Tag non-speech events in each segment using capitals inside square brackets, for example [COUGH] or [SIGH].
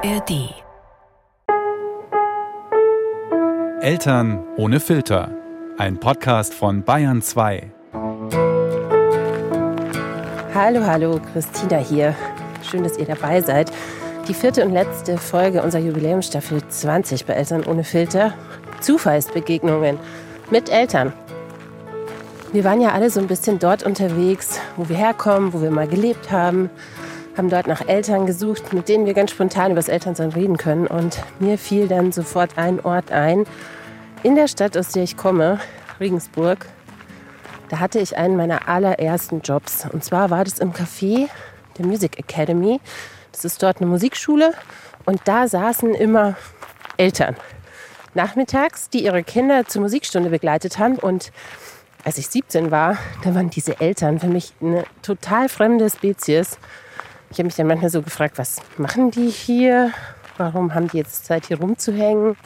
ARD. Eltern ohne Filter. Ein Podcast von Bayern 2. Hallo, hallo, Christina hier. Schön, dass ihr dabei seid. Die vierte und letzte Folge unserer Jubiläumsstaffel 20 bei Eltern ohne Filter. Zufallsbegegnungen mit Eltern. Wir waren ja alle so ein bisschen dort unterwegs, wo wir herkommen, wo wir mal gelebt haben, haben dort nach Eltern gesucht, mit denen wir ganz spontan über das Elternsein reden können. Und mir fiel dann sofort ein Ort ein, in der Stadt, aus der ich komme, Regensburg. Da hatte ich einen meiner allerersten Jobs. Und zwar war das im Café der Music Academy. Das ist dort eine Musikschule. Und da saßen immer Eltern nachmittags, die ihre Kinder zur Musikstunde begleitet haben. Und als ich 17 war, da waren diese Eltern für mich eine total fremde Spezies. Ich habe mich dann manchmal so gefragt, was machen die hier? Warum haben die jetzt Zeit, hier rumzuhängen?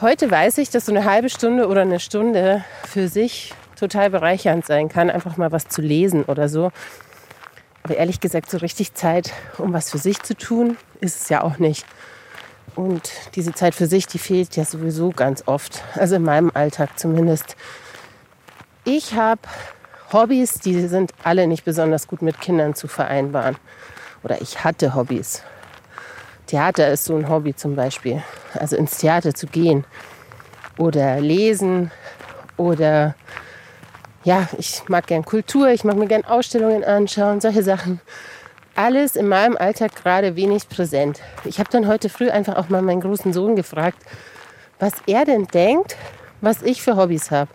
Heute weiß ich, dass so eine halbe Stunde oder eine Stunde für sich total bereichernd sein kann, einfach mal was zu lesen oder so. Aber ehrlich gesagt, so richtig Zeit, um was für sich zu tun, ist es ja auch nicht. Und diese Zeit für sich, die fehlt ja sowieso ganz oft. Also in meinem Alltag zumindest. Ich habe Hobbys, die sind alle nicht besonders gut mit Kindern zu vereinbaren. Oder ich hatte Hobbys. Theater ist so ein Hobby zum Beispiel. Also ins Theater zu gehen. Oder lesen. Oder ja, ich mag gern Kultur, ich mag mir gern Ausstellungen anschauen, solche Sachen. Alles in meinem Alltag gerade wenig präsent. Ich habe dann heute früh einfach auch mal meinen großen Sohn gefragt, was er denn denkt, was ich für Hobbys habe.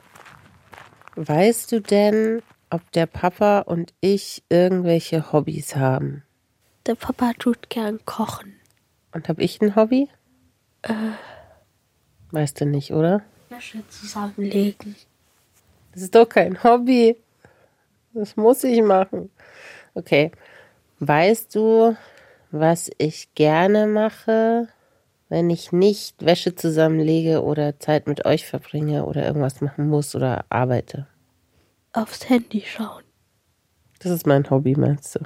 Weißt du denn, ob der Papa und ich irgendwelche Hobbys haben? Der Papa tut gern kochen. Und habe ich ein Hobby? Äh. Weißt du nicht, oder? Wäsche zusammenlegen. Das ist doch kein Hobby. Das muss ich machen. Okay. Weißt du, was ich gerne mache, wenn ich nicht Wäsche zusammenlege oder Zeit mit euch verbringe oder irgendwas machen muss oder arbeite? Aufs Handy schauen. Das ist mein Hobby, meinst du?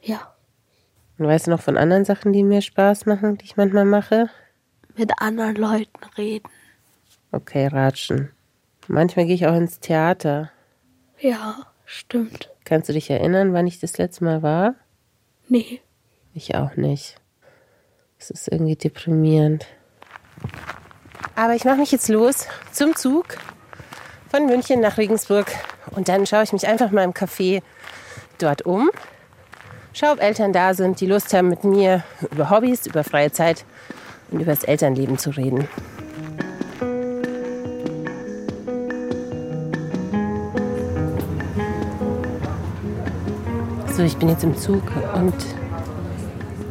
Ja. Und weißt du noch von anderen Sachen, die mir Spaß machen, die ich manchmal mache? Mit anderen Leuten reden. Okay, ratschen. Manchmal gehe ich auch ins Theater. Ja, stimmt. Kannst du dich erinnern, wann ich das letzte Mal war? Nee. Ich auch nicht. Es ist irgendwie deprimierend. Aber ich mache mich jetzt los zum Zug von München nach Regensburg und dann schaue ich mich einfach mal im Café dort um. Schau, ob Eltern da sind, die Lust haben, mit mir über Hobbys, über freie Zeit und über das Elternleben zu reden. So, ich bin jetzt im Zug und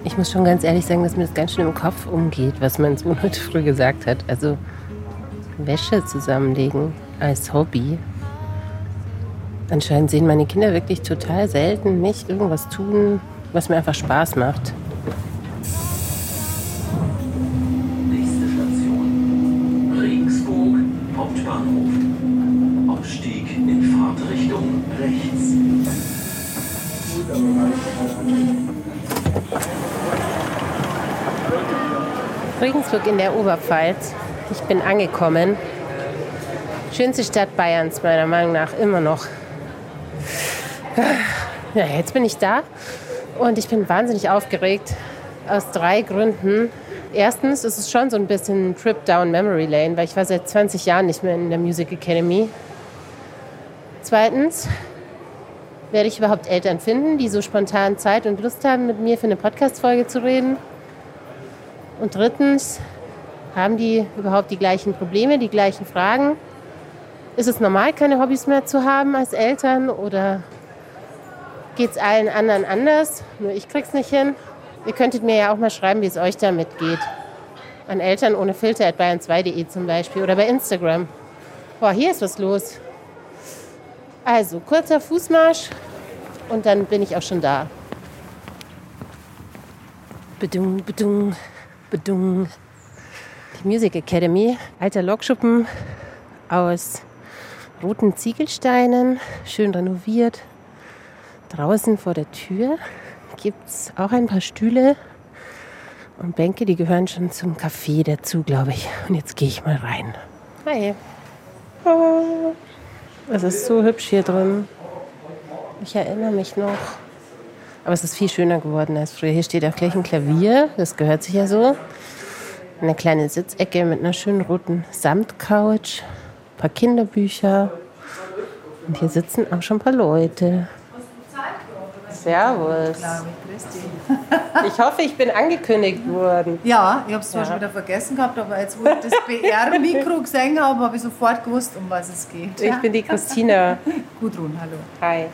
ich muss schon ganz ehrlich sagen, dass mir das ganz schön im Kopf umgeht, was mein Sohn [LAUGHS] heute früh gesagt hat. Also Wäsche zusammenlegen als Hobby. Anscheinend sehen meine Kinder wirklich total selten mich irgendwas tun, was mir einfach Spaß macht. Regensburg in der Oberpfalz. Ich bin angekommen. Schönste Stadt Bayerns, meiner Meinung nach, immer noch. Ja, jetzt bin ich da und ich bin wahnsinnig aufgeregt. Aus drei Gründen. Erstens ist es schon so ein bisschen ein Trip down Memory Lane, weil ich war seit 20 Jahren nicht mehr in der Music Academy. Zweitens werde ich überhaupt Eltern finden, die so spontan Zeit und Lust haben, mit mir für eine Podcast-Folge zu reden. Und drittens, haben die überhaupt die gleichen Probleme, die gleichen Fragen? Ist es normal, keine Hobbys mehr zu haben als Eltern oder geht es allen anderen anders? Nur ich krieg's nicht hin. Ihr könntet mir ja auch mal schreiben, wie es euch damit geht. An Eltern ohne Filter at bayern2.de zum Beispiel oder bei Instagram. Boah, hier ist was los. Also, kurzer Fußmarsch und dann bin ich auch schon da. Bedung, bedung, bedung. Die Music Academy, alter Lokschuppen aus roten Ziegelsteinen, schön renoviert. Draußen vor der Tür gibt es auch ein paar Stühle und Bänke, die gehören schon zum Café dazu, glaube ich. Und jetzt gehe ich mal rein. Hi. Oh, es ist so hübsch hier drin. Ich erinnere mich noch. Aber es ist viel schöner geworden als früher. Hier steht auch gleich ein Klavier, das gehört sich ja so. Eine kleine Sitzecke mit einer schönen roten Samtcouch, ein paar Kinderbücher. Und hier sitzen auch schon ein paar Leute. Servus. Ich hoffe, ich bin angekündigt worden. Ja, ich habe es zwar Ja. schon wieder vergessen gehabt, aber jetzt, wo ich das BR-Mikro [LAUGHS] gesehen habe, habe ich sofort gewusst, um was es geht. Ich bin die [LAUGHS] Christina. Gudrun, hallo. Hi.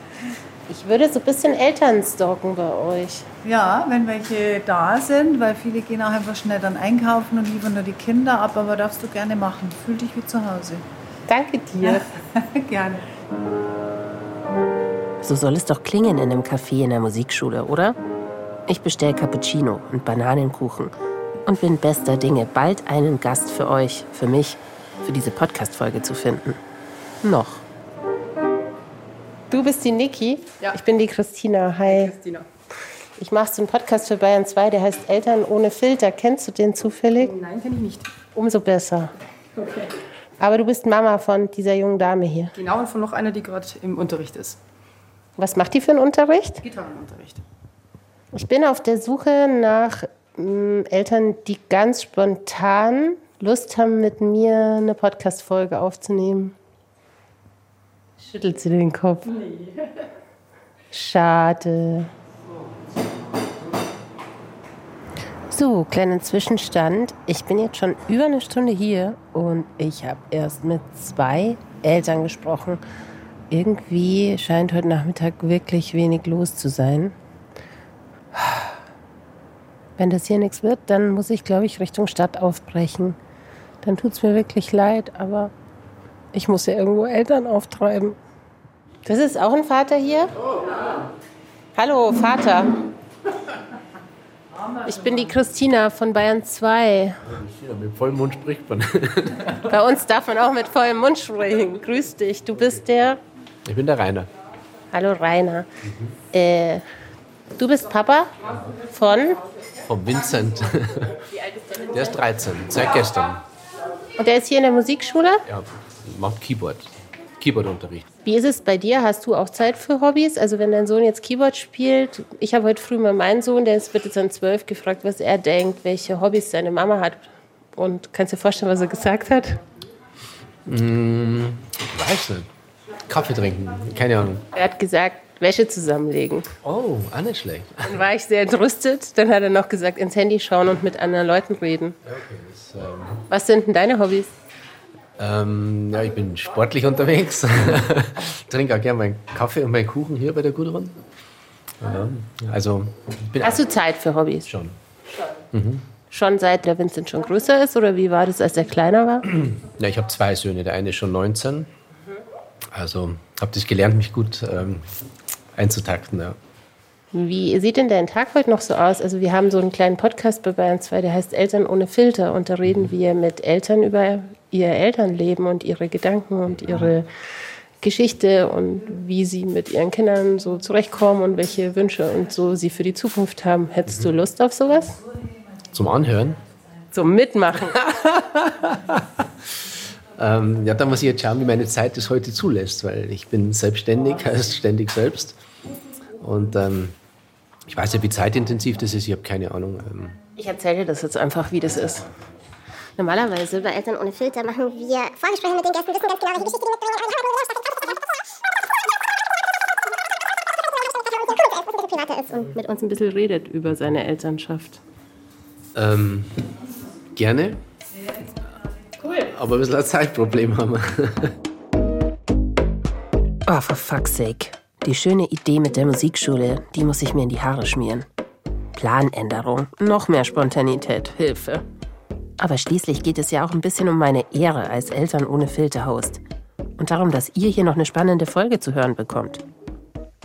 Ich würde so ein bisschen Eltern stalken bei euch. Ja, wenn welche da sind, weil viele gehen auch einfach schnell dann einkaufen und liefern nur die Kinder ab, aber darfst du gerne machen. Fühl dich wie zu Hause. Danke dir. [LAUGHS] gerne. So soll es doch klingen in einem Café in der Musikschule, oder? Ich bestelle Cappuccino und Bananenkuchen und bin bester Dinge, bald einen Gast für euch, für mich, für diese Podcast-Folge zu finden. Noch. Du bist die Niki? Ja. Ich bin die Christina. Hi. Christina. Ich mache so einen Podcast für Bayern 2, der heißt Eltern ohne Filter. Kennst du den zufällig? Nein, kenne ich nicht. Umso besser. Aber du bist Mama von dieser jungen Dame hier. Genau, und von noch einer, die gerade im Unterricht ist. Was macht die für einen Unterricht? Gitarrenunterricht. Ich bin auf der Suche nach ähm, Eltern, die ganz spontan Lust haben, mit mir eine Podcast-Folge aufzunehmen. Schüttelt sie den Kopf. Schade. So, kleinen Zwischenstand. Ich bin jetzt schon über eine Stunde hier und ich habe erst mit zwei Eltern gesprochen. Irgendwie scheint heute Nachmittag wirklich wenig los zu sein. Wenn das hier nichts wird, dann muss ich, glaube ich, Richtung Stadt aufbrechen. Dann tut es mir wirklich leid, aber ich muss ja irgendwo Eltern auftreiben. Das ist auch ein Vater hier? Hallo, Vater. Ich bin die Christina von Bayern 2. Ja, mit vollem Mund spricht man. [LAUGHS] Bei uns darf man auch mit vollem Mund sprechen. Grüß dich. Du bist der. Ich bin der Rainer. Hallo, Rainer. Äh, du bist Papa von. Vom Vincent. Der ist 13, seit gestern. Und der ist hier in der Musikschule. Ja, macht Keyboard. Keyboardunterricht. Wie ist es bei dir? Hast du auch Zeit für Hobbys? Also wenn dein Sohn jetzt Keyboard spielt, ich habe heute früh mal meinen Sohn, der ist, wird jetzt an zwölf, gefragt, was er denkt, welche Hobbys seine Mama hat. Und kannst du dir vorstellen, was er gesagt hat? Weiß nicht. Kaffee trinken, keine Ahnung. Er hat gesagt, Wäsche zusammenlegen. Oh, auch nicht schlecht. Dann war ich sehr entrüstet. Dann hat er noch gesagt, ins Handy schauen und mit anderen Leuten reden. Was sind denn deine Hobbys? Ähm, ja, ich bin sportlich unterwegs. Trinke auch gerne meinen Kaffee und meinen Kuchen hier bei der Gudrun. Ja, also, ich Hast du Zeit für Hobbys? schon. Schon seit der Vincent schon größer ist oder wie war das, als er kleiner war? [CLEARS THROAT] Ja, ich habe zwei Söhne. Der eine ist schon 19. Also, habe das gelernt, mich gut ähm, einzutakten. Ja. Wie sieht denn dein Tag heute noch so aus? Also wir haben so einen kleinen Podcast bei Bayern 2, der heißt Eltern ohne Filter. Und da reden wir mit Eltern über ihr Elternleben und ihre Gedanken und ihre Geschichte und wie sie mit ihren Kindern so zurechtkommen und welche Wünsche und so sie für die Zukunft haben. Hättest du Lust auf sowas? Zum Anhören. Zum Mitmachen. [LAUGHS] Ähm, ja, da muss ich jetzt schauen, wie meine Zeit das heute zulässt, weil ich bin selbstständig, [LAUGHS] heißt ständig selbst. Und ähm, ich weiß ja, wie zeitintensiv das ist, ich habe keine Ahnung. Ähm, Ich erzähle dir das jetzt einfach, wie das ist. Normalerweise bei Eltern ohne Filter machen wir Vorgespräche mit den Gästen, wissen ganz genau, welche Geschichte die privater ist. und mit uns ein bisschen redet über seine Elternschaft. ähm, gerne. Cool. Aber ein bisschen ein Zeitproblem haben wir. Oh, for fuck's sake. Die schöne Idee mit der Musikschule, die muss ich mir in die Haare schmieren. Planänderung, noch mehr Spontanität, Hilfe. Aber schließlich geht es ja auch ein bisschen um meine Ehre als Eltern ohne Filter-Host. Und darum, dass ihr hier noch eine spannende Folge zu hören bekommt.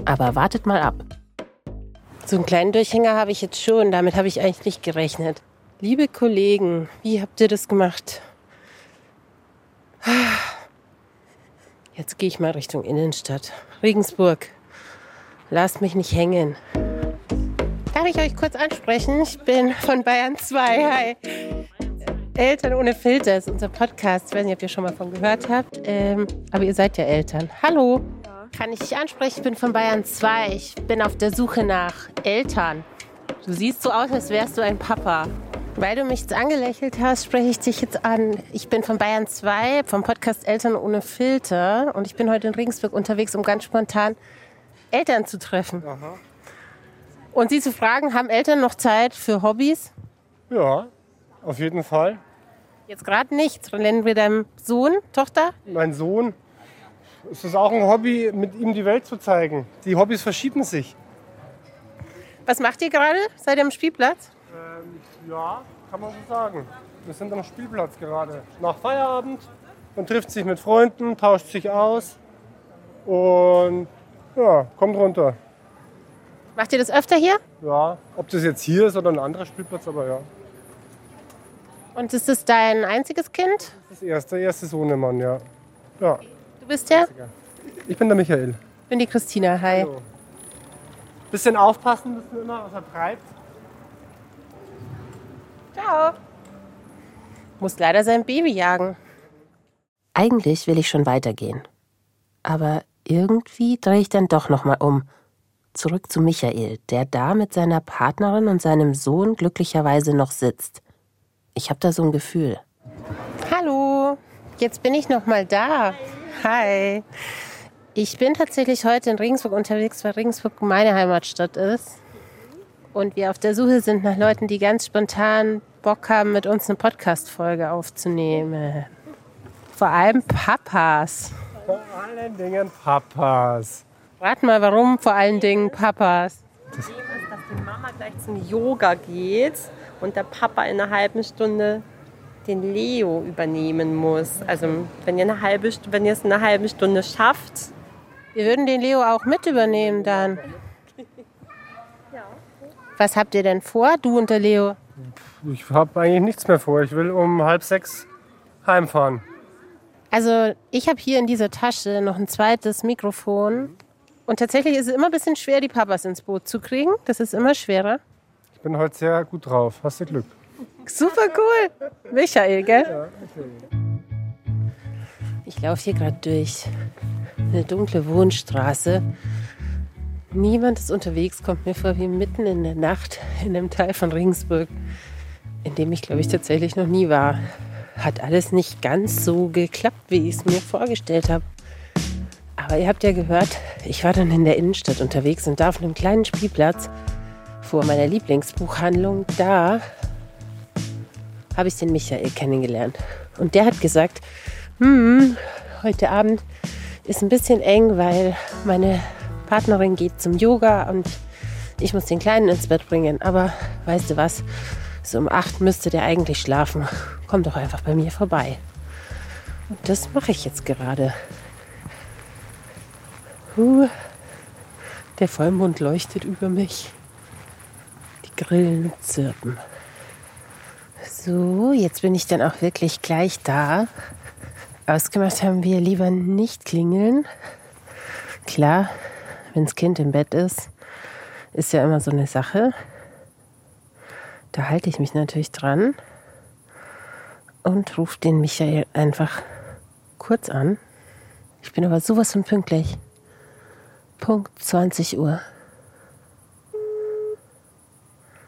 Aber wartet mal ab. So einen kleinen Durchhänger habe ich jetzt schon, damit habe ich eigentlich nicht gerechnet. Liebe Kollegen, wie habt ihr das gemacht? Jetzt gehe ich mal Richtung Innenstadt. Regensburg. Lasst mich nicht hängen. Darf ich euch kurz ansprechen? Ich bin von Bayern 2. Hi. Eltern ohne Filter ist unser Podcast. Ich weiß nicht, ob ihr schon mal von gehört habt. Ähm, aber ihr seid ja Eltern. Hallo. Kann ich dich ansprechen? Ich bin von Bayern 2. Ich bin auf der Suche nach Eltern. Du siehst so aus, als wärst du ein Papa. Weil du mich jetzt angelächelt hast, spreche ich dich jetzt an. Ich bin von Bayern 2, vom Podcast Eltern ohne Filter. Und ich bin heute in Regensburg unterwegs, um ganz spontan Eltern zu treffen. Und sie zu fragen, haben Eltern noch Zeit für Hobbys? Ja, auf jeden Fall. Jetzt gerade nicht. Nennen wir deinem Sohn, Tochter? Mein Sohn, es ist auch ein Hobby, mit ihm die Welt zu zeigen. Die Hobbys verschieben sich. Was macht ihr gerade? Seid ihr am Spielplatz? Ja, kann man so sagen. Wir sind am Spielplatz gerade. Nach Feierabend. Man trifft sich mit Freunden, tauscht sich aus und ja, kommt runter. Macht ihr das öfter hier? Ja, ob das jetzt hier ist oder ein anderer Spielplatz, aber ja. Und ist das dein einziges Kind? Das erste, erste Sohnemann, ja. Ja, Du bist ja? ich bin der Michael. Ich bin die Christina. Hi. Hallo. Bisschen aufpassen müssen wir immer, was er treibt. Ciao. Muss leider sein Baby jagen. Eigentlich will ich schon weitergehen. Aber irgendwie drehe ich dann doch noch mal um. Zurück zu Michael, der da mit seiner Partnerin und seinem Sohn glücklicherweise noch sitzt. Ich habe da so ein Gefühl. Hallo, jetzt bin ich noch mal da. Hi. Ich bin tatsächlich heute in Regensburg unterwegs, weil Regensburg meine Heimatstadt ist. Und wir auf der Suche sind nach Leuten, die ganz spontan Bock haben, mit uns eine Podcast-Folge aufzunehmen. Vor allem Papas. Vor allen Dingen Papas. Rat mal, warum vor allen Dingen Papas? dass die Mama gleich zum Yoga geht und der Papa in einer halben Stunde den Leo übernehmen muss. Also wenn ihr, eine halbe, wenn ihr es in einer halben Stunde schafft, Wir würden den Leo auch mit übernehmen dann. Was habt ihr denn vor, du und der Leo? Ich habe eigentlich nichts mehr vor. Ich will um halb sechs heimfahren. Also ich habe hier in dieser Tasche noch ein zweites Mikrofon. Und tatsächlich ist es immer ein bisschen schwer, die Papas ins Boot zu kriegen. Das ist immer schwerer. Ich bin heute sehr gut drauf. Hast du Glück? Super cool. Michael, gell? Ich laufe hier gerade durch eine dunkle Wohnstraße. Niemand ist unterwegs, kommt mir vor wie mitten in der Nacht in einem Teil von Regensburg, in dem ich, glaube ich, tatsächlich noch nie war. Hat alles nicht ganz so geklappt, wie ich es mir vorgestellt habe. Aber ihr habt ja gehört, ich war dann in der Innenstadt unterwegs und da auf einem kleinen Spielplatz vor meiner Lieblingsbuchhandlung, da habe ich den Michael kennengelernt. Und der hat gesagt, hm, heute Abend ist ein bisschen eng, weil meine Partnerin geht zum Yoga und ich muss den Kleinen ins Bett bringen. Aber weißt du was, so um acht müsste der eigentlich schlafen. Komm doch einfach bei mir vorbei. Und das mache ich jetzt gerade. Huh, der Vollmond leuchtet über mich. Die Grillen zirpen. So, jetzt bin ich dann auch wirklich gleich da. Ausgemacht haben wir lieber nicht klingeln. Klar, wenn das Kind im Bett ist, ist ja immer so eine Sache. Da halte ich mich natürlich dran und rufe den Michael einfach kurz an. Ich bin aber sowas von pünktlich. Punkt 20 Uhr.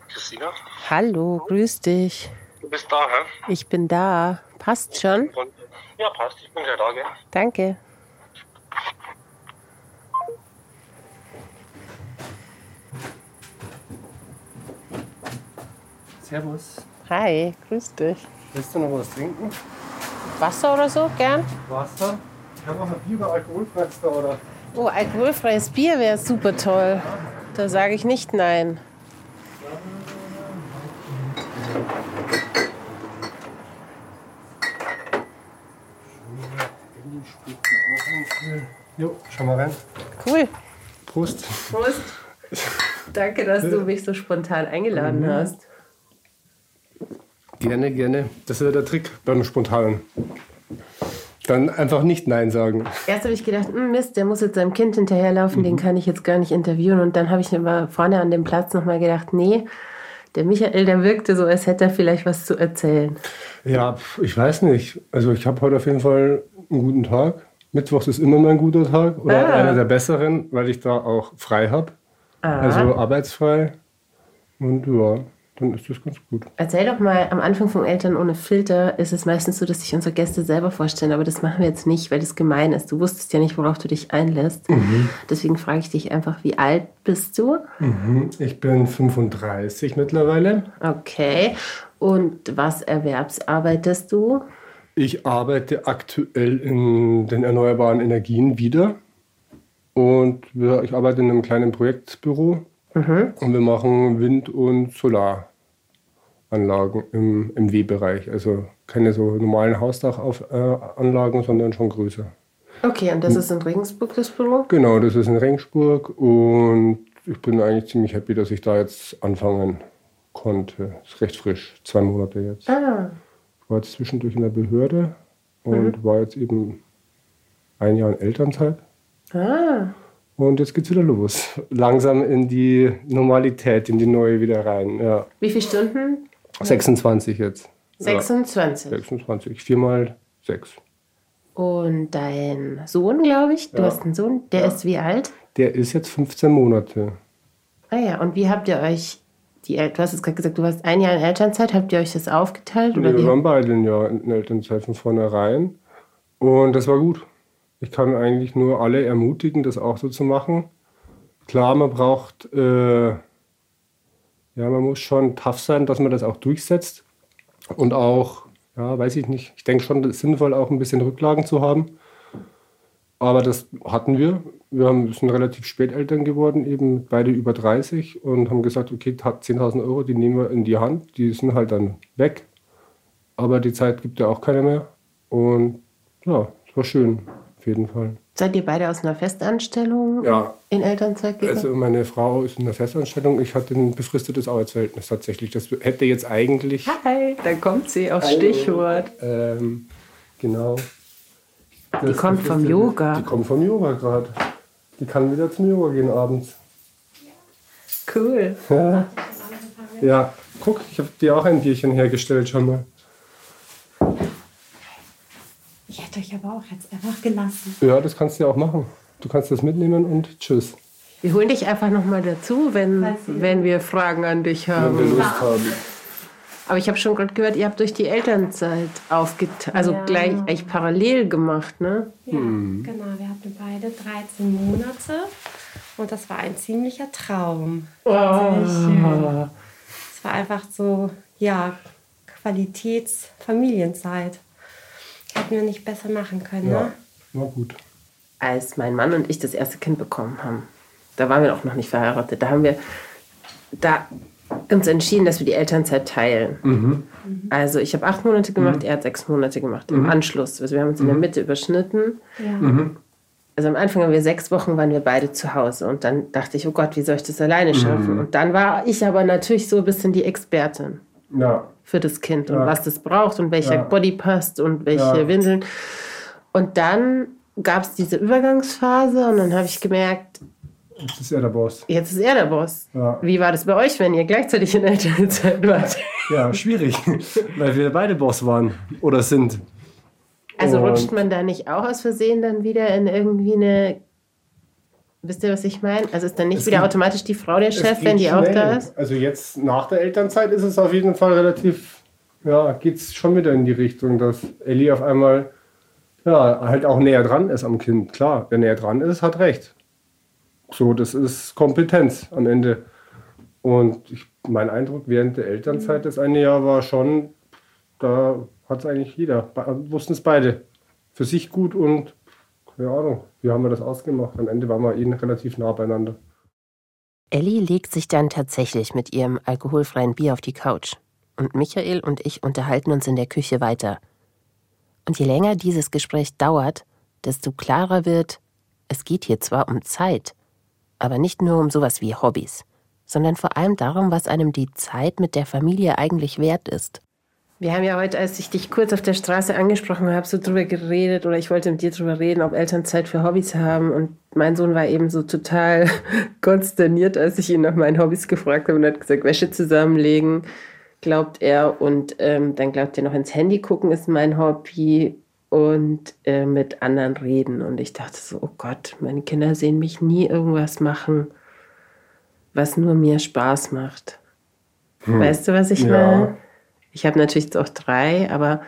Christina, Hallo, grüß dich. du bist da, hä? Ich bin da. Passt schon? Ja, passt. Ich bin gleich da, gell? Danke. Servus. Hi, grüß dich. Willst du noch was trinken? Wasser oder so, gern? Wasser? Ich habe auch ein Bier oder alkoholfreies da, oder? Oh, alkoholfreies Bier wäre super toll. Da sage ich nicht nein. Jo, schau mal rein. Cool. Prost. Prost. Danke, dass du mich so spontan eingeladen hast. Gerne, gerne. Das ist ja der Trick beim Spontanen. Dann einfach nicht Nein sagen. Erst habe ich gedacht, "Hm, Mist, der muss jetzt seinem Kind hinterherlaufen, den kann ich jetzt gar nicht interviewen. Und dann habe ich aber vorne an dem Platz nochmal gedacht, nee, der Michael, der wirkte so, als hätte er vielleicht was zu erzählen. Ja, ich weiß nicht. Also ich habe heute auf jeden Fall einen guten Tag. Mittwochs ist immer mein guter Tag oder Ah. einer der besseren, weil ich da auch frei habe. Ah. Also arbeitsfrei. Und ja, dann ist das ganz gut. Erzähl doch mal, am Anfang von Eltern ohne Filter ist es meistens so, dass sich unsere Gäste selber vorstellen, aber das machen wir jetzt nicht, weil das gemein ist. Du wusstest ja nicht, worauf du dich einlässt. Deswegen frage ich dich einfach, wie alt bist du? Mhm. Ich bin 35 mittlerweile. Okay. Und was erwerbsarbeitest du? Ich arbeite aktuell in den erneuerbaren Energien wieder. Und ich arbeite in einem kleinen Projektbüro. Mhm. Und wir machen Wind- und Solaranlagen im, im W-Bereich. Also keine so normalen Hausdachanlagen, sondern schon größer. Okay, und das ist in Regensburg das Büro? Genau, das ist in Regensburg. Und ich bin eigentlich ziemlich happy, dass ich da jetzt anfangen konnte. Ist recht frisch, zwei Monate jetzt. Ah, Ich war jetzt zwischendurch in der Behörde und war jetzt eben ein Jahr in Elternzeit. ah. Und jetzt geht's wieder los. Langsam in die Normalität, in die neue wieder rein. Ja. Wie viele Stunden? 26 jetzt. 26. Ja, 26. Viermal sechs. Und dein Sohn, glaube ich, du Ja. hast einen Sohn, der ist wie alt? Der ist jetzt 15 Monate. Ah ja, und wie habt ihr euch, die, El- du hast jetzt gerade gesagt, du warst ein Jahr in Elternzeit, habt ihr euch das aufgeteilt? Oder Wir wie? waren beide ein Jahr in Elternzeit von vornherein. Und das war gut. Ich kann eigentlich nur alle ermutigen, das auch so zu machen. Klar, man braucht, äh, ja, man muss schon tough sein, dass man das auch durchsetzt. Und auch, ja, weiß ich nicht, ich denke schon, es ist sinnvoll, auch ein bisschen Rücklagen zu haben. Aber das hatten wir. Wir sind relativ spät Eltern geworden, eben beide über 30 und haben gesagt, okay, 10.000 Euro, die nehmen wir in die Hand, die sind halt dann weg. Aber die Zeit gibt ja auch keiner mehr. Und ja, es war schön, auf jeden Fall. Seid ihr beide aus einer Festanstellung Ja. in Elternzeit gegangen? Also meine Frau ist in der Festanstellung, ich hatte ein befristetes Arbeitsverhältnis tatsächlich. Das hätte jetzt eigentlich... Hi, da kommt sie aufs Hallo. Stichwort. Ähm, genau. Die Das kommt vom Yoga. Die kommt vom Yoga gerade. Die kann wieder zum Yoga gehen abends. Cool. Ja, ja. guck, ich habe dir auch ein Bierchen hergestellt schon mal. Ich hätte euch aber auch jetzt einfach gelassen. Ja, das kannst du ja auch machen. Du kannst das mitnehmen und tschüss. Wir holen dich einfach nochmal dazu, wenn, wenn wir Fragen an dich Wenn wir haben. Lust haben. Aber ich habe schon gerade gehört, ihr habt durch die Elternzeit aufgeteilt, also Ja. gleich eigentlich parallel gemacht, ne? Ja, genau. Wir hatten beide 13 Monate und das war ein ziemlicher Traum. Oh. Es war einfach so, ja, Qualitätsfamilienzeit. Hätten wir nicht besser machen können, Ja, ne? war gut. Als mein Mann und ich das erste Kind bekommen haben, da waren wir auch noch nicht verheiratet, da haben wir da uns entschieden, dass wir die Elternzeit teilen. Mhm. Also ich habe acht Monate gemacht, er hat sechs Monate gemacht im Mhm. Anschluss. Also wir haben uns in der Mitte überschnitten. Ja. Mhm. Also am Anfang haben wir sechs Wochen waren wir beide zu Hause und dann dachte ich, oh Gott, wie soll ich das alleine schaffen? Mhm. Und dann war ich aber natürlich so ein bisschen die Expertin Ja, für das Kind und Ja. was das braucht und welcher Ja. Body passt und welche Ja. Windeln. Und dann gab es diese Übergangsphase und dann habe ich gemerkt, jetzt ist er der Boss. jetzt ist er der Boss. Wie war das bei euch, wenn ihr gleichzeitig in Elternzeit wart? ja [LAUGHS] schwierig, weil wir beide Boss waren oder sind. Also Und- rutscht man da nicht auch aus Versehen dann wieder in irgendwie eine. Wisst ihr, was ich meine? Also ist dann nicht Es wieder geht- automatisch die Frau der Chef, wenn die auch schnell. da ist? Also jetzt nach der Elternzeit ist es auf jeden Fall relativ, ja, geht es schon wieder in die Richtung, dass Ellie auf einmal ja, halt auch näher dran ist am Kind. Klar, wer näher dran ist, hat recht. So, das ist Kompetenz am Ende. Und ich, mein Eindruck während der Elternzeit das eine Jahr war schon, da hat es eigentlich jeder, wussten es beide. Für sich gut und keine Ahnung, wie haben wir das ausgemacht? Am Ende waren wir eh relativ nah beieinander. Ellie legt sich dann tatsächlich mit ihrem alkoholfreien Bier auf die Couch. Und Michael und ich unterhalten uns in der Küche weiter. Und je länger dieses Gespräch dauert, desto klarer wird, es geht hier zwar um Zeit, aber nicht nur um sowas wie Hobbys, sondern vor allem darum, was einem die Zeit mit der Familie eigentlich wert ist. Wir haben ja heute, als ich dich kurz auf der Straße angesprochen habe, so drüber geredet oder ich wollte mit dir drüber reden, ob Eltern Zeit für Hobbys haben. Und mein Sohn war eben so total [LAUGHS] konsterniert, als ich ihn nach meinen Hobbys gefragt habe und hat gesagt, Wäsche zusammenlegen, glaubt er. Und ähm, dann glaubt er noch ins Handy gucken, ist mein Hobby und äh, mit anderen reden. Und ich dachte so, oh Gott, meine Kinder sehen mich nie irgendwas machen, was nur mir Spaß macht. Hm. Weißt du, was ich Ja. meine? Ich habe natürlich auch drei, aber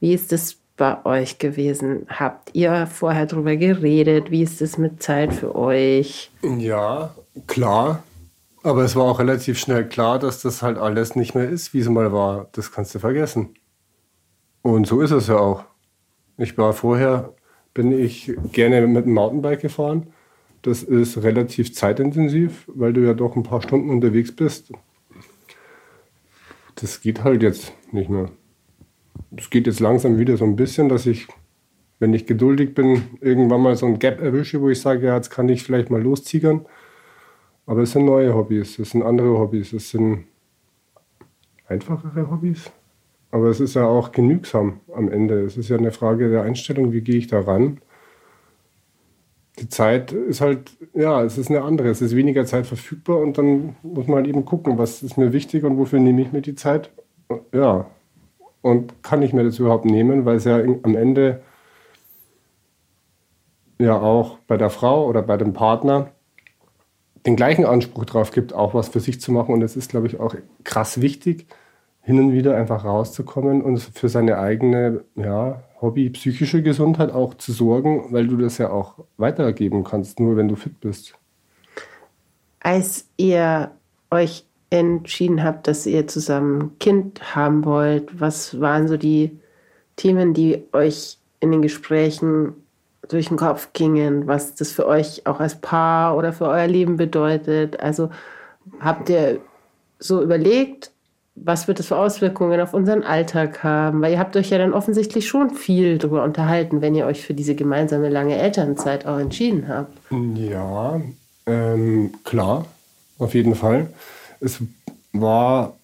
wie ist es bei euch gewesen? Habt ihr vorher drüber geredet? Wie ist es mit Zeit für euch? Ja, klar. Aber es war auch relativ schnell klar, dass das halt alles nicht mehr ist, wie es mal war. Das kannst du vergessen. Und so ist es ja auch. Ich war vorher, bin ich gerne mit dem Mountainbike gefahren. Das ist relativ zeitintensiv, weil du ja doch ein paar Stunden unterwegs bist. Das geht halt jetzt nicht mehr. Es geht jetzt langsam wieder so ein bisschen, dass ich, wenn ich geduldig bin, irgendwann mal so ein Gap erwische, wo ich sage, ja, jetzt kann ich vielleicht mal losziegern. Aber es sind neue Hobbys, es sind andere Hobbys, es sind einfachere Hobbys. Aber es ist ja auch genügsam am Ende. Es ist ja eine Frage der Einstellung, wie gehe ich da ran. Die Zeit ist halt, ja, es ist eine andere. Es ist weniger Zeit verfügbar und dann muss man halt eben gucken, was ist mir wichtig und wofür nehme ich mir die Zeit. Ja, und kann ich mir das überhaupt nehmen, weil es ja am Ende ja auch bei der Frau oder bei dem Partner den gleichen Anspruch drauf gibt, auch was für sich zu machen. Und es ist, glaube ich, auch krass wichtig, hin und wieder einfach rauszukommen und für seine eigene ja, Hobby, psychische Gesundheit auch zu sorgen, weil du das ja auch weitergeben kannst, nur wenn du fit bist. Als ihr euch entschieden habt, dass ihr zusammen ein Kind haben wollt, was waren so die Themen, die euch in den Gesprächen durch den Kopf gingen, was das für euch auch als Paar oder für euer Leben bedeutet? Also habt ihr so überlegt, was wird das für Auswirkungen auf unseren Alltag haben? Weil ihr habt euch ja dann offensichtlich schon viel darüber unterhalten, wenn ihr euch für diese gemeinsame lange Elternzeit auch entschieden habt. Ja, ähm, klar, auf jeden Fall. Es war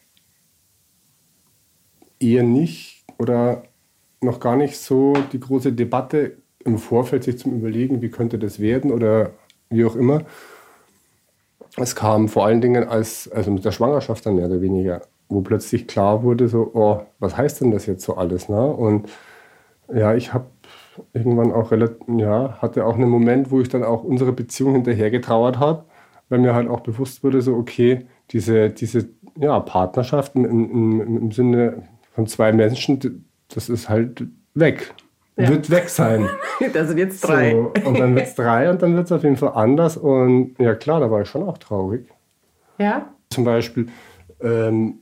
eher nicht oder noch gar nicht so die große Debatte im Vorfeld, sich zum Überlegen, wie könnte das werden oder wie auch immer. Es kam vor allen Dingen als, also mit der Schwangerschaft dann mehr oder weniger, wo plötzlich klar wurde, so, oh, was heißt denn das jetzt so alles? Ne? Und ja, ich habe irgendwann auch relativ, ja, hatte auch einen Moment, wo ich dann auch unsere Beziehung hinterhergetrauert habe, weil mir halt auch bewusst wurde, so, okay, diese, diese ja, Partnerschaft im, im, im Sinne von zwei Menschen, das ist halt weg. Ja. Wird weg sein. [LAUGHS] Das sind jetzt drei. So, und dann wird es drei und dann wird es auf jeden Fall anders. Und ja, klar, da war ich schon auch traurig. Ja? Zum Beispiel, ähm,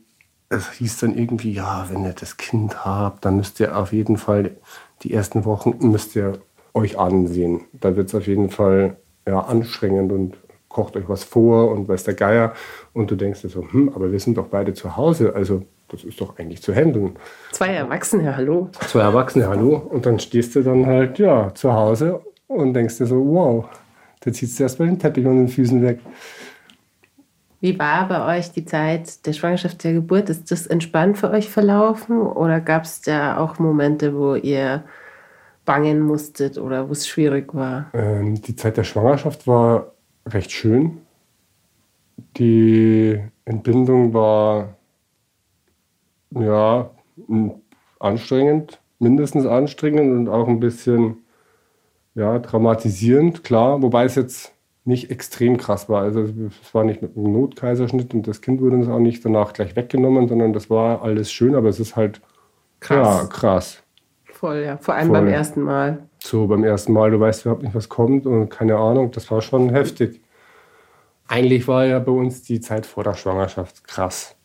es hieß dann irgendwie, ja, wenn ihr das Kind habt, dann müsst ihr auf jeden Fall die ersten Wochen müsst ihr euch ansehen. Da wird es auf jeden Fall ja, anstrengend und kocht euch was vor und weiß der Geier. Und du denkst dir so, hm, aber wir sind doch beide zu Hause, also das ist doch eigentlich zu handeln. Zwei Erwachsene, hallo. Zwei Erwachsene, hallo. Und dann stehst du dann halt, ja, zu Hause und denkst dir so, wow, da ziehst du erstmal den Teppich unter den Füßen weg. Wie war bei euch die Zeit der Schwangerschaft, der Geburt? Ist das entspannt für euch verlaufen oder gab es da auch Momente, wo ihr bangen musstet oder wo es schwierig war? Ähm, die Zeit der Schwangerschaft war recht schön. Die Entbindung war ja anstrengend, mindestens anstrengend und auch ein bisschen ja, traumatisierend, klar, wobei es jetzt nicht extrem krass war. Also es war nicht mit einem Notkaiserschnitt und das Kind wurde uns auch nicht danach gleich weggenommen, sondern das war alles schön, aber es ist halt Krass. Ja, krass. Voll, ja. Vor allem Voll. beim ersten Mal. So beim ersten Mal, du weißt überhaupt nicht, was kommt und keine Ahnung, das war schon heftig. Eigentlich war ja bei uns die Zeit vor der Schwangerschaft krass,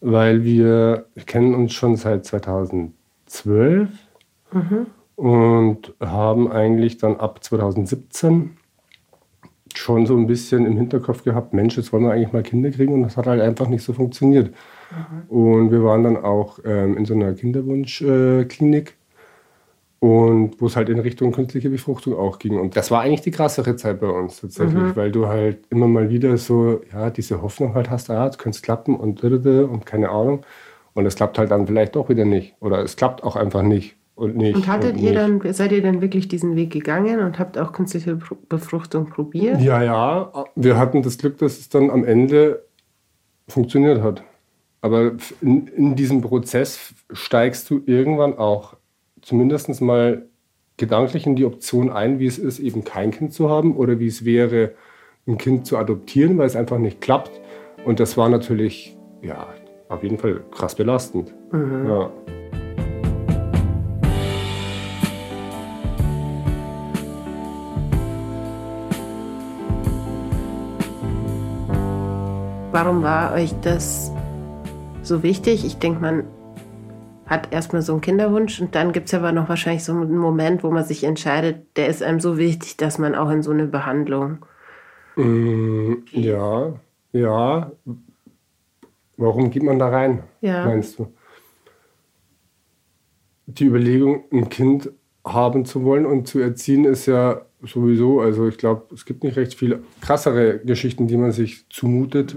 weil wir, kennen uns schon seit 2012 Mhm. und haben eigentlich dann ab 2017 schon so ein bisschen im Hinterkopf gehabt, Mensch, jetzt wollen wir eigentlich mal Kinder kriegen und das hat halt einfach nicht so funktioniert. Und wir waren dann auch ähm, in so einer Kinderwunschklinik äh, und wo es halt in Richtung künstliche Befruchtung auch ging. Und das war eigentlich die krassere Zeit bei uns tatsächlich, Mhm. weil du halt immer mal wieder so, ja, diese Hoffnung halt hast, ah, es könnte klappen und und keine Ahnung. Und es klappt halt dann vielleicht doch wieder nicht. Oder es klappt auch einfach nicht. Und, nicht Und hattet und ihr nicht. dann, seid ihr dann wirklich diesen Weg gegangen und habt auch künstliche Befruchtung probiert? Ja, ja. Wir hatten das Glück, dass es dann am Ende funktioniert hat. Aber in, in diesem Prozess steigst du irgendwann auch zumindest mal gedanklich in die Option ein, wie es ist, eben kein Kind zu haben oder wie es wäre, ein Kind zu adoptieren, weil es einfach nicht klappt. Und das war natürlich, ja, auf jeden Fall krass belastend. Mhm. Ja. Warum war euch das so wichtig? Ich denke, man hat erstmal so einen Kinderwunsch und dann gibt es aber noch wahrscheinlich so einen Moment, wo man sich entscheidet, der ist einem so wichtig, dass man auch in so eine Behandlung. Mm, Ja, ja. Warum geht man da rein, Ja. meinst du? Die Überlegung, ein Kind haben zu wollen und zu erziehen, ist ja sowieso, also ich glaube, es gibt nicht recht viele krassere Geschichten, die man sich zumutet.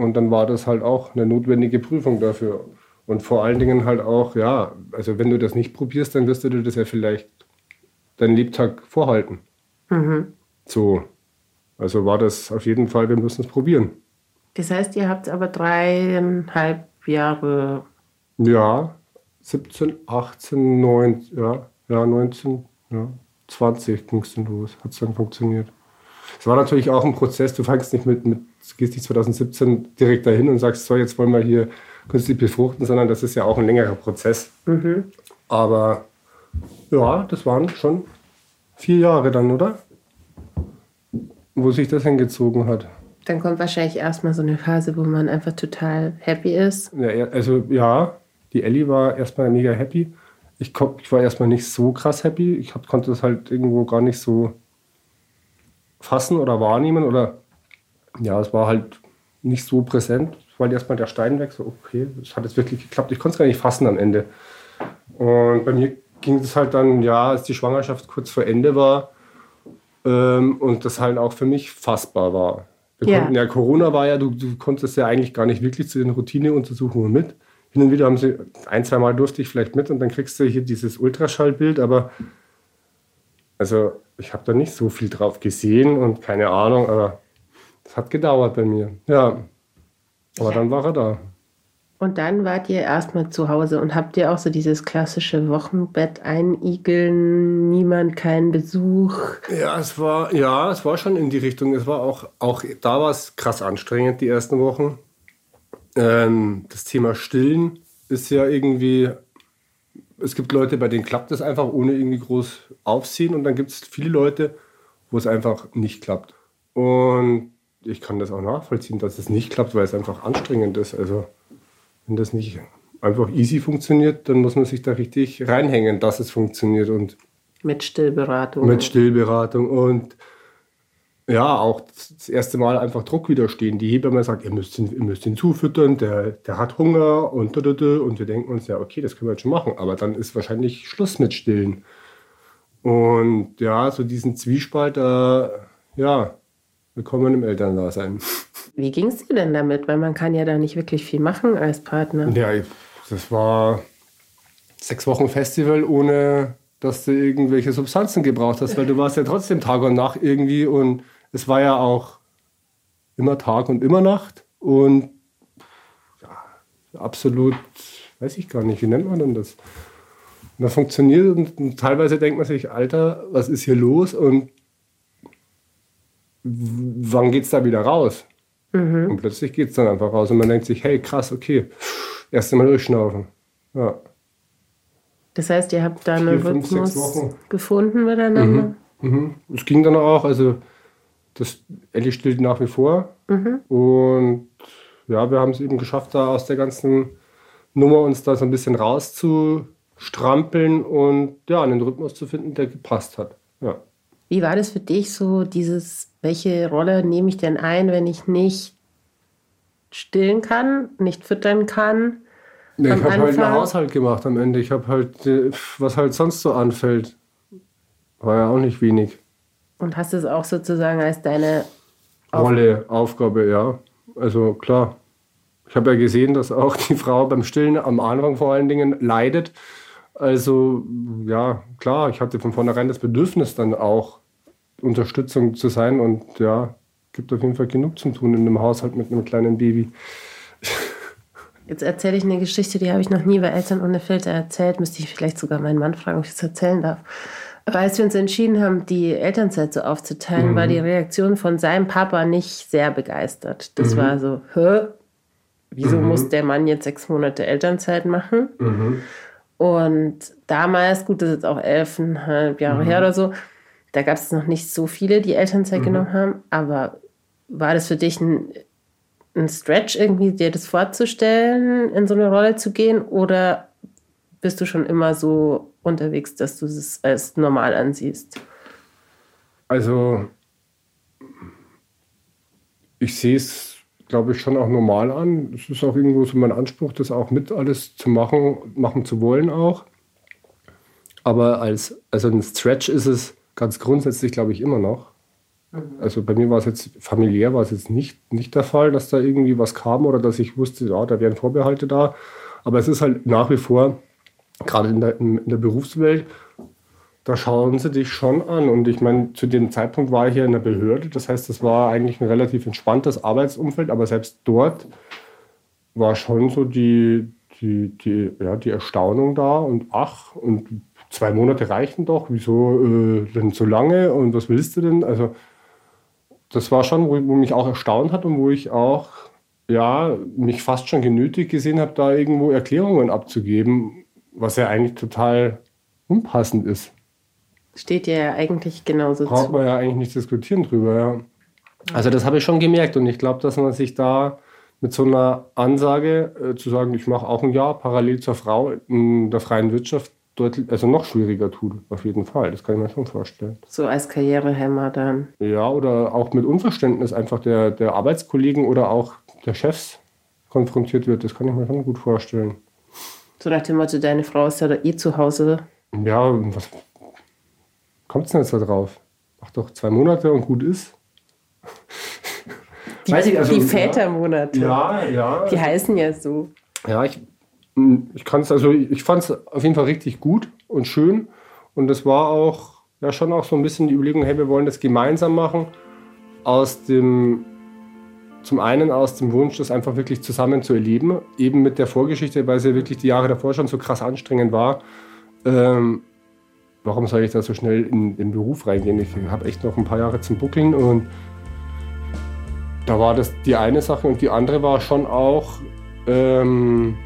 Und dann war das halt auch eine notwendige Prüfung dafür. Und vor allen Dingen halt auch, ja, also wenn du das nicht probierst, dann wirst du dir das ja vielleicht deinen Lebtag vorhalten. Mhm. So. Also war das auf jeden Fall, wir müssen es probieren. Das heißt, ihr habt aber dreieinhalb Jahre. Ja, 17, 18, 19, ja, ja 19, ja, 20 ging es dann los. Hat es dann funktioniert. Es war natürlich auch ein Prozess. Du fängst nicht mit, mit gehst nicht 2017 direkt dahin und sagst, so, jetzt wollen wir hier künstlich befruchten, sondern das ist ja auch ein längerer Prozess. Mhm. Aber ja, das waren schon vier Jahre dann, oder? Wo sich das hingezogen hat. Dann kommt wahrscheinlich erstmal so eine Phase, wo man einfach total happy ist. Ja, also ja, die Ellie war erstmal mega happy. Ich, ich war erstmal nicht so krass happy. Ich hab, konnte das halt irgendwo gar nicht so fassen oder wahrnehmen. Oder ja, es war halt nicht so präsent, weil erstmal der Stein weg, so okay, es hat jetzt wirklich geklappt. Ich konnte es gar nicht fassen am Ende. Und bei mir ging es halt dann, ja, als die Schwangerschaft kurz vor Ende war ähm, und das halt auch für mich fassbar war. Ja. konnten ja, Corona war ja, du, du konntest ja eigentlich gar nicht wirklich zu den Routineuntersuchungen mit. Hin und wieder haben sie, ein, zwei Mal durfte ich vielleicht mit und dann kriegst du hier dieses Ultraschallbild, aber also ich habe da nicht so viel drauf gesehen und keine Ahnung, aber es hat gedauert bei mir. Ja, aber dann war er da. Und dann wart ihr erstmal zu Hause und habt ihr auch so dieses klassische Wochenbett einigeln, niemand, kein Besuch. Ja, es war, ja, es war schon in die Richtung. Es war auch, auch da war es krass anstrengend, die ersten Wochen. Ähm, das Thema Stillen ist ja irgendwie, es gibt Leute, bei denen klappt es einfach ohne irgendwie groß Aufsehen und dann gibt es viele Leute, wo es einfach nicht klappt. Und ich kann das auch nachvollziehen, dass es nicht klappt, weil es einfach anstrengend ist. Also wenn das nicht einfach easy funktioniert, dann muss man sich da richtig reinhängen, dass es funktioniert und Mit Stillberatung. mit Stillberatung und ja, auch das erste Mal einfach Druck widerstehen. Die Hebamme sagt, ihr müsst ihn, ihr müsst ihn zufüttern, der, der hat Hunger und und wir denken uns, ja, okay, das können wir jetzt schon machen, aber dann ist wahrscheinlich Schluss mit Stillen. Und ja, so diesen Zwiespalt, äh, ja, willkommen im Elterndasein. Wie ging es dir denn damit? Weil man kann ja da nicht wirklich viel machen als Partner. Ja, das war sechs Wochen Festival, ohne dass du irgendwelche Substanzen gebraucht hast, weil du warst ja trotzdem Tag und Nacht irgendwie und es war ja auch immer Tag und immer Nacht und ja, absolut, weiß ich gar nicht, wie nennt man denn das? Und das funktioniert und, teilweise denkt man sich, Alter, was ist hier los und wann geht's da wieder raus? Und plötzlich geht's dann einfach raus und man denkt sich, hey, krass, okay, erst einmal durchschnaufen. Ja. Das heißt, ihr habt da einen Vier, fünf, sechs Rhythmus gefunden miteinander. Mhm. Es ging dann auch, also das Ellie stillt nach wie vor. Mhm. Und ja, wir haben es eben geschafft, da aus der ganzen Nummer uns da so ein bisschen rauszustrampeln und ja, einen Rhythmus zu finden, der gepasst hat. Ja. Wie war das für dich so, dieses, welche Rolle nehme ich denn ein, wenn ich nicht stillen kann, nicht füttern kann? Am ich habe halt einen Haushalt gemacht am Ende. Ich habe halt, äh, was halt sonst so anfällt. War ja auch nicht wenig. Und hast es auch sozusagen als deine Auf- Rolle, Aufgabe, ja. Also klar. Ich habe ja gesehen, dass auch die Frau beim Stillen am Anfang vor allen Dingen leidet. Also ja, klar, ich hatte von vornherein das Bedürfnis dann auch Unterstützung zu sein und ja, gibt auf jeden Fall genug zu tun in einem Haushalt mit einem kleinen Baby. [LAUGHS] Jetzt erzähle ich eine Geschichte, die habe ich noch nie bei Eltern ohne Filter erzählt. Müsste ich vielleicht sogar meinen Mann fragen, ob ich das erzählen darf. Aber als wir uns entschieden haben, die Elternzeit so aufzuteilen, Mhm. war die Reaktion von seinem Papa nicht sehr begeistert. Das Mhm. war so, hä? Wieso Mhm. muss der Mann jetzt sechs Monate Elternzeit machen? Und damals, gut, das ist jetzt auch elfeinhalb Jahre Mhm. her oder so, da gab es noch nicht so viele, die Elternzeit Mhm. genommen haben. Aber war das für dich ein, ein Stretch, irgendwie dir das vorzustellen, in so eine Rolle zu gehen? Oder bist du schon immer so unterwegs, dass du es als normal ansiehst? Also, ich sehe es, glaube ich, schon auch normal an. Es ist auch irgendwo so mein Anspruch, das auch mit alles zu machen, machen zu wollen auch. Aber als, also ein Stretch ist es ganz grundsätzlich, glaube ich, immer noch. Also bei mir war es jetzt familiär war es jetzt nicht, nicht der Fall, dass da irgendwie was kam oder dass ich wusste, ja, da wären Vorbehalte da. Aber es ist halt nach wie vor, gerade in der, in der Berufswelt, da schauen sie dich schon an. Und ich meine, zu dem Zeitpunkt war ich ja in der Behörde. Das heißt, das war eigentlich ein relativ entspanntes Arbeitsumfeld. Aber selbst dort war schon so die, die, die, ja, die Erstaunung da. Und ach, und zwei Monate reichen doch. Wieso äh, denn so lange? Und was willst du denn? Also, das war schon, wo, wo mich auch erstaunt hat und wo ich auch ja, mich fast schon genötigt gesehen habe, da irgendwo Erklärungen abzugeben, was ja eigentlich total unpassend ist. Steht dir ja eigentlich genauso Braucht zu. man ja eigentlich nicht diskutieren drüber, ja. Also das habe ich schon gemerkt und ich glaube, dass man sich da mit so einer Ansage äh, zu sagen, ich mache auch ein Jahr parallel zur Frau in der freien Wirtschaft deutlich, also noch schwieriger tut, auf jeden Fall. Das kann ich mir schon vorstellen. So als Karrierehemmer dann. Ja, oder auch mit Unverständnis einfach der, der Arbeitskollegen oder auch der Chefs konfrontiert wird. Das kann ich mir schon gut vorstellen. So nach dem Motto, deine Frau ist ja da eh zu Hause. Ja, was kommt es denn jetzt da drauf? Mach doch zwei Monate und gut ist. Die, Weiß ich, also, die. Vätermonate. Ja, ja. Die heißen ja so. Ja, ich, ich kann es, also ich fand es auf jeden Fall richtig gut und schön. Und es war auch, ja, schon auch so ein bisschen die Überlegung, hey, wir wollen das gemeinsam machen. Aus dem, zum einen aus dem Wunsch, das einfach wirklich zusammen zu erleben. Eben mit der Vorgeschichte, weil es ja wirklich die Jahre davor schon so krass anstrengend war. Ähm, warum soll ich da so schnell in den Beruf reingehen? Ich habe echt noch ein paar Jahre zum Buckeln und da war das die eine Sache und die andere war schon auch, ähm,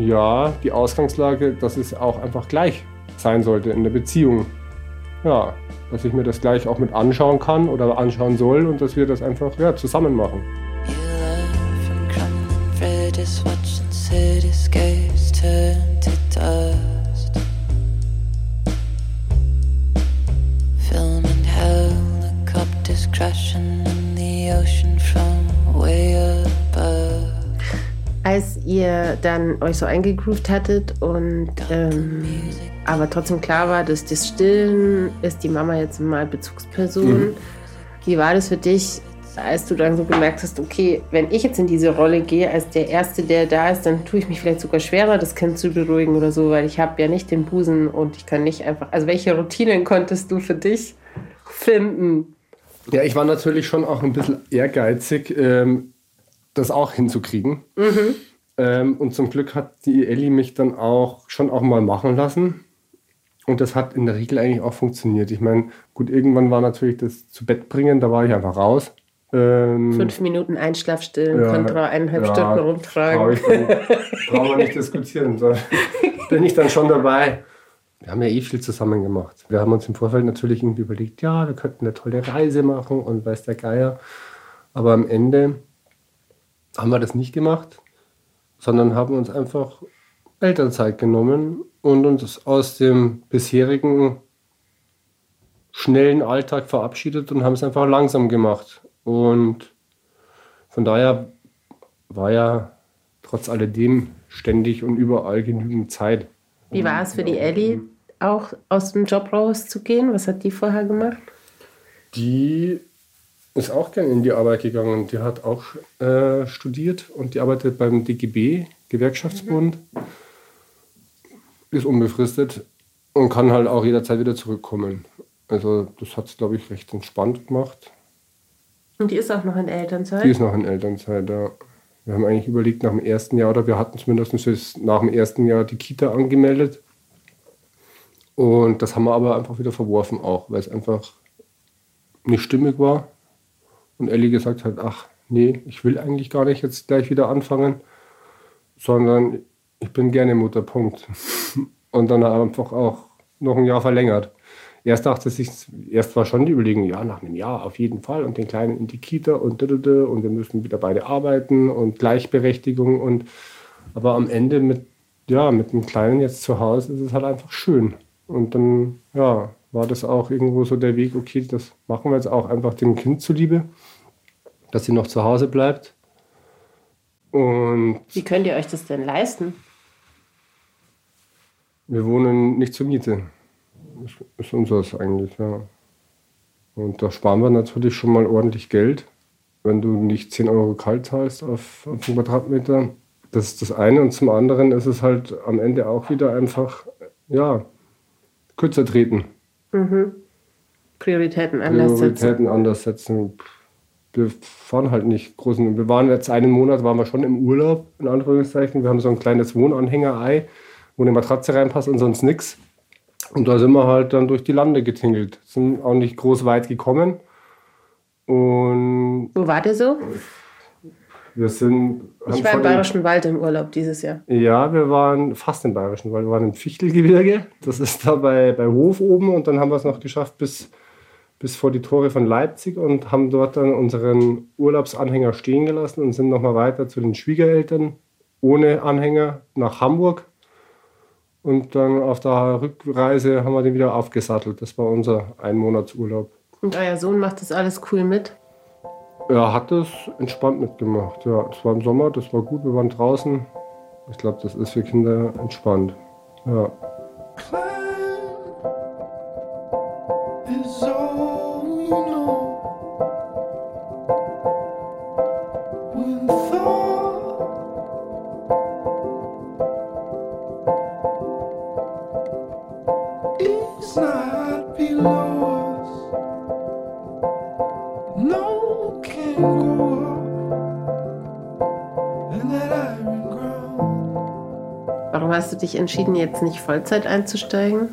ja, die Ausgangslage, dass es auch einfach gleich sein sollte in der Beziehung. Ja, dass ich mir das gleich auch mit anschauen kann oder anschauen soll und dass wir das einfach ja, zusammen machen. Crashing in the ocean from way above. Als ihr dann euch so eingegroovt hattet und ähm, aber trotzdem klar war, dass das Stillen ist die Mama jetzt mal Bezugsperson. Mhm. Wie war das für dich, als du dann so gemerkt hast, okay, wenn ich jetzt in diese Rolle gehe, als der Erste, der da ist, dann tue ich mich vielleicht sogar schwerer, das Kind zu beruhigen oder so, weil ich habe ja nicht den Busen und ich kann nicht einfach. Also welche Routinen konntest du für dich finden? Ja, ich war natürlich schon auch ein bisschen ehrgeizig, ähm, das auch hinzukriegen. Mhm. Ähm, und zum Glück hat die Ellie mich dann auch schon auch mal machen lassen. Und das hat in der Regel eigentlich auch funktioniert. Ich meine, gut, irgendwann war natürlich das zu Bett bringen, da war ich einfach raus. Ähm, Fünf Minuten Einschlafstillen ja, kontra eineinhalb ja, Stunden rumtragen. brauchen wir nicht diskutieren. Da [LAUGHS] bin ich dann schon dabei. Wir haben ja eh viel zusammen gemacht. Wir haben uns im Vorfeld natürlich irgendwie überlegt, ja, wir könnten eine tolle Reise machen und weiß der Geier. Aber am Ende haben wir das nicht gemacht, sondern haben uns einfach Elternzeit genommen und uns aus dem bisherigen schnellen Alltag verabschiedet und haben es einfach langsam gemacht. Und von daher war ja trotz alledem ständig und überall genügend Zeit. Wie war es für die Ellie, auch aus dem Job rauszugehen? Was hat die vorher gemacht? Die ist auch gerne in die Arbeit gegangen. Die hat auch äh, studiert und die arbeitet beim DGB, Gewerkschaftsbund. Ist unbefristet und kann halt auch jederzeit wieder zurückkommen. Also das hat sie, glaube ich, recht entspannt gemacht. Und die ist auch noch in Elternzeit? Die ist noch in Elternzeit, ja. Wir haben eigentlich überlegt, nach dem ersten Jahr, oder wir hatten zumindest nach dem ersten Jahr die Kita angemeldet. Und das haben wir aber einfach wieder verworfen auch, weil es einfach nicht stimmig war. Und Ellie gesagt hat, ach nee, ich will eigentlich gar nicht jetzt gleich wieder anfangen, sondern ich bin gerne Mutter, Punkt. [LAUGHS] Und dann einfach auch noch ein Jahr verlängert. Erst dachte sich, erst war schon die Überlegung, ja, nach einem Jahr auf jeden Fall und den Kleinen in die Kita und und wir müssen wieder beide arbeiten und Gleichberechtigung und aber am Ende mit ja mit dem Kleinen jetzt zu Hause ist es halt einfach schön und dann ja war das auch irgendwo so der Weg, okay, das machen wir jetzt auch einfach dem Kind zuliebe, dass sie noch zu Hause bleibt und Wie könnt ihr euch das denn leisten? wir wohnen nicht zur Miete. Das ist unseres eigentlich, ja. Und da sparen wir natürlich schon mal ordentlich Geld, wenn du nicht 10 Euro kalt zahlst auf, auf einen Quadratmeter. Das ist das eine. Und zum anderen ist es halt am Ende auch wieder einfach, ja, kürzer treten. Mhm. Prioritäten anders setzen. Prioritäten anders setzen. Wir fahren halt nicht großen. Wir waren jetzt einen Monat, waren wir schon im Urlaub, in Anführungszeichen. Wir haben so ein kleines Wohnanhängerei, wo eine Matratze reinpasst und sonst nichts. Und da sind wir halt dann durch die Lande getingelt. Sind auch nicht groß weit gekommen. Und Wo wart ihr so? Wir sind. Ich war im Bayerischen Wald im Urlaub dieses Jahr. Ja, wir waren fast im Bayerischen Wald. Wir waren im Fichtelgebirge. Das ist da bei, bei Hof oben. Und dann haben wir es noch geschafft bis, bis vor die Tore von Leipzig und haben dort dann unseren Urlaubsanhänger stehen gelassen und sind nochmal weiter zu den Schwiegereltern ohne Anhänger nach Hamburg. Und dann auf der Rückreise haben wir den wieder aufgesattelt. Das war unser Einmonatsurlaub. Und euer Sohn macht das alles cool mit? Er hat das entspannt mitgemacht. Ja, es war im Sommer, das war gut. Wir waren draußen. Ich glaube, das ist für Kinder entspannt. Ja. is all you know. Du dich entschieden, jetzt nicht Vollzeit einzusteigen?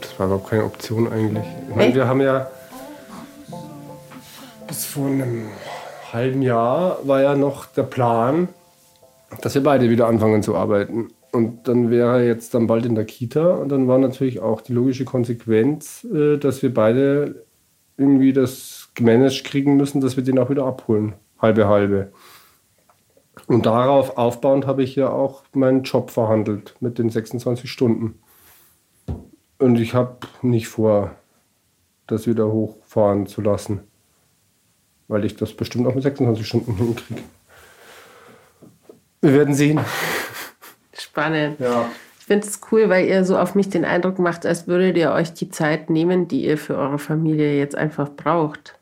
Das war überhaupt keine Option eigentlich. Ich meine, wir haben ja bis vor einem halben Jahr war ja noch der Plan, dass wir beide wieder anfangen zu arbeiten. Und dann wäre er jetzt dann bald in der Kita und dann war natürlich auch die logische Konsequenz, äh, dass wir beide irgendwie das gemanagt kriegen müssen, dass wir den auch wieder abholen. Halbe halbe. Und darauf aufbauend habe ich ja auch meinen Job verhandelt mit den 26 Stunden. Und ich habe nicht vor, das wieder hochfahren zu lassen. Weil ich das bestimmt auch mit 26 Stunden hinkriege. Wir werden sehen. Spannend. Ja. Ich finde es cool, weil ihr so auf mich den Eindruck macht, als würdet ihr euch die Zeit nehmen, die ihr für eure Familie jetzt einfach braucht.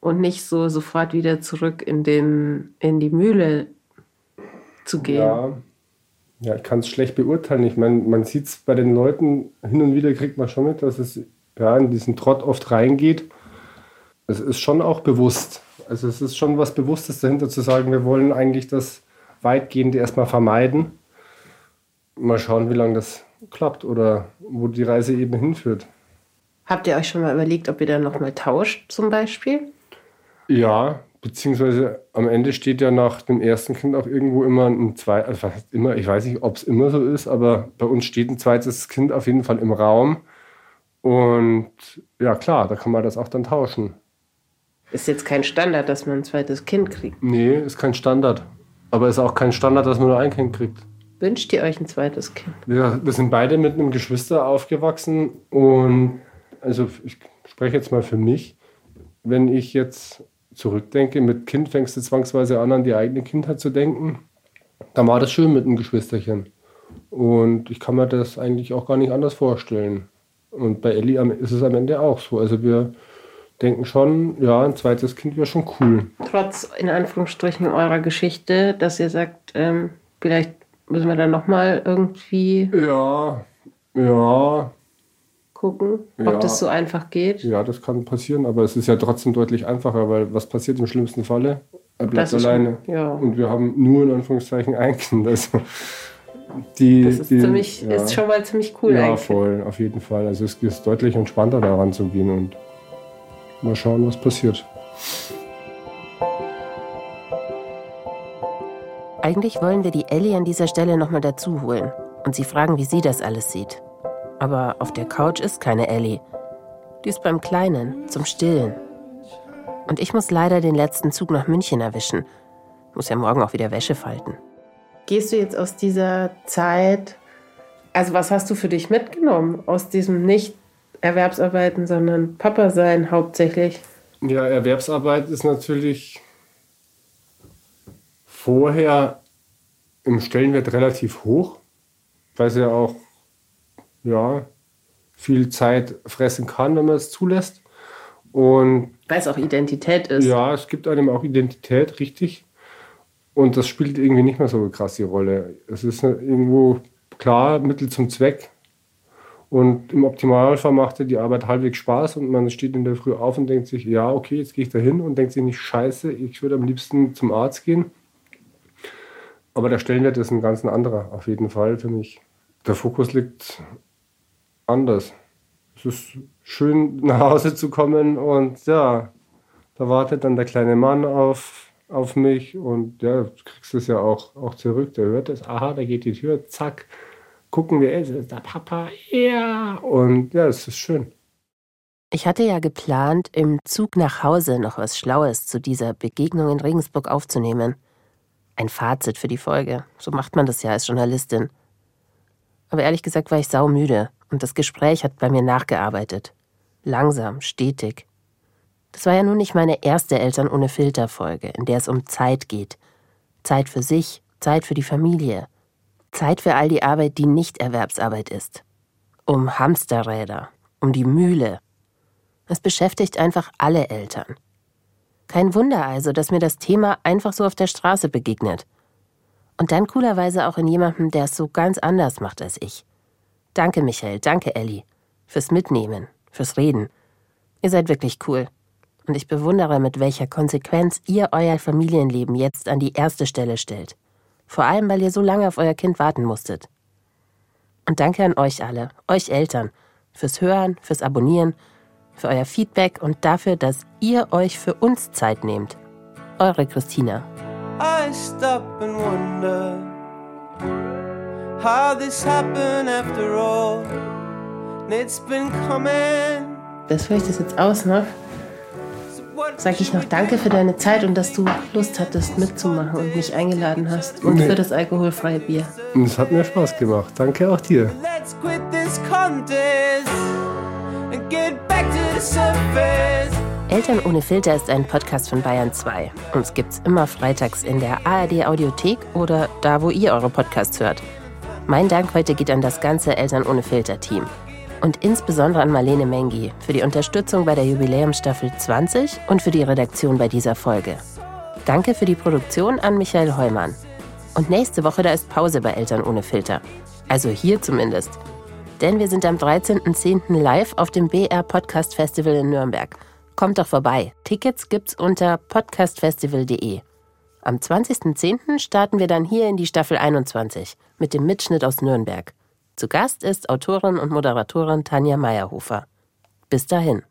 Und nicht so sofort wieder zurück in, den, in die Mühle zu gehen. Ja, ja ich kann es schlecht beurteilen. Ich meine, man sieht es bei den Leuten, hin und wieder kriegt man schon mit, dass es ja, in diesen Trott oft reingeht. Es ist schon auch bewusst. Also es ist schon was Bewusstes dahinter zu sagen, wir wollen eigentlich das weitgehend erstmal vermeiden. Mal schauen, wie lange das klappt oder wo die Reise eben hinführt. Habt ihr euch schon mal überlegt, ob ihr dann nochmal tauscht zum Beispiel? Ja, beziehungsweise am Ende steht ja nach dem ersten Kind auch irgendwo immer ein zweites, also immer, ich weiß nicht, ob es immer so ist, aber bei uns steht ein zweites Kind auf jeden Fall im Raum. Und ja, klar, da kann man das auch dann tauschen. Ist jetzt kein Standard, dass man ein zweites Kind kriegt. Nee, ist kein Standard. Aber ist auch kein Standard, dass man nur ein Kind kriegt. Wünscht ihr euch ein zweites Kind? Wir, wir sind beide mit einem Geschwister aufgewachsen und also ich spreche jetzt mal für mich. Wenn ich jetzt zurückdenke, mit Kind fängst du zwangsweise an, an die eigene Kindheit zu denken. Dann war das schön mit einem Geschwisterchen. Und ich kann mir das eigentlich auch gar nicht anders vorstellen. Und bei Ellie ist es am Ende auch so. Also wir denken schon, ja, ein zweites Kind wäre schon cool. Trotz, in Anführungsstrichen, eurer Geschichte, dass ihr sagt, ähm, vielleicht müssen wir dann nochmal irgendwie Ja, ja, gucken, ob Ja. das so einfach geht. ja, das kann passieren, aber es ist ja trotzdem deutlich einfacher, weil was passiert im schlimmsten Falle? Er bleibt Das ist- alleine. ja. Und wir haben nur in Anführungszeichen ein Kind. Also die, Das ist, die, ziemlich, ja. ist schon mal ziemlich cool ja, eigentlich. voll, auf jeden Fall. Also es ist deutlich entspannter daran zu gehen und mal schauen, was passiert. Eigentlich wollen wir die Ellie an dieser Stelle nochmal dazu holen und sie fragen, wie sie das alles sieht. Aber auf der Couch ist keine Ellie. Die ist beim Kleinen, zum Stillen. Und ich muss leider den letzten Zug nach München erwischen. Muss ja morgen auch wieder Wäsche falten. Gehst du jetzt aus dieser Zeit, also was hast du für dich mitgenommen aus diesem nicht Erwerbsarbeiten, sondern Papa sein hauptsächlich? Ja, Erwerbsarbeit ist natürlich vorher im Stellenwert relativ hoch, weil sie ja auch ja, viel Zeit fressen kann, wenn man es zulässt. Und Weil es auch Identität ist. ja, es gibt einem auch Identität, richtig. Und das spielt irgendwie nicht mehr so eine krasse Rolle. Es ist irgendwo klar, Mittel zum Zweck. Und im Optimalfall macht dir die Arbeit halbwegs Spaß und man steht in der Früh auf und denkt sich, ja, okay, jetzt gehe ich da hin und denkt sich nicht, scheiße, ich würde am liebsten zum Arzt gehen. Aber der Stellenwert ist ein ganz anderer, auf jeden Fall für mich. Der Fokus liegt anders. Es ist schön, nach Hause zu kommen und ja, da wartet dann der kleine Mann auf, auf mich und ja, du kriegst es ja auch, auch zurück. Der hört es, aha, da geht die Tür, zack, gucken wir, ist der Papa, ja. Und ja, es ist schön. Ich hatte ja geplant, im Zug nach Hause noch was Schlaues zu dieser Begegnung in Regensburg aufzunehmen. Ein Fazit für die Folge. So macht man das ja als Journalistin. Aber ehrlich gesagt war ich saumüde und das Gespräch hat bei mir nachgearbeitet. Langsam, stetig. Das war ja nun nicht meine erste Eltern ohne Filter Folge, in der es um Zeit geht. Zeit für sich, Zeit für die Familie. Zeit für all die Arbeit, die nicht Erwerbsarbeit ist. Um Hamsterräder, um die Mühle, es beschäftigt einfach alle Eltern. Kein Wunder also, dass mir das Thema einfach so auf der Straße begegnet. Und dann coolerweise auch in jemandem, der es so ganz anders macht als ich. Danke, Michael, danke, Elli. Fürs Mitnehmen, fürs Reden. Ihr seid wirklich cool. Und ich bewundere, mit welcher Konsequenz ihr euer Familienleben jetzt an die erste Stelle stellt. Vor allem, weil ihr so lange auf euer Kind warten musstet. Und danke an euch alle, euch Eltern, fürs Hören, fürs Abonnieren, für euer Feedback und dafür, dass ihr euch für uns Zeit nehmt. Eure Christina. I stop and wonder how this happened after all. And it's been coming. Bevor ich das jetzt ausmache, sage ich noch Danke für deine Zeit und dass du Lust hattest mitzumachen und mich eingeladen hast. Und Nee. für das alkoholfreie Bier. Und es hat mir Spaß gemacht. Danke auch dir. Let's quit this contest and get back to the surface. Eltern ohne Filter ist ein Podcast von Bayern 2. Uns gibt's immer freitags in der ARD Audiothek oder da, wo ihr eure Podcasts hört. Mein Dank heute geht an das ganze Eltern ohne Filter Team. Und insbesondere an Marlene Mengi für die Unterstützung bei der Jubiläumsstaffel 20 und für die Redaktion bei dieser Folge. Danke für die Produktion an Michael Heumann. Und nächste Woche, da ist Pause bei Eltern ohne Filter. Also hier zumindest. Denn wir sind am 13.10. live auf dem BR Podcast Festival in Nürnberg. Kommt doch vorbei. Tickets gibt's unter podcastfestival.de. Am 20.10. starten wir dann hier in die Staffel 21 mit dem Mitschnitt aus Nürnberg. Zu Gast ist Autorin und Moderatorin Tanja Meyerhofer. Bis dahin.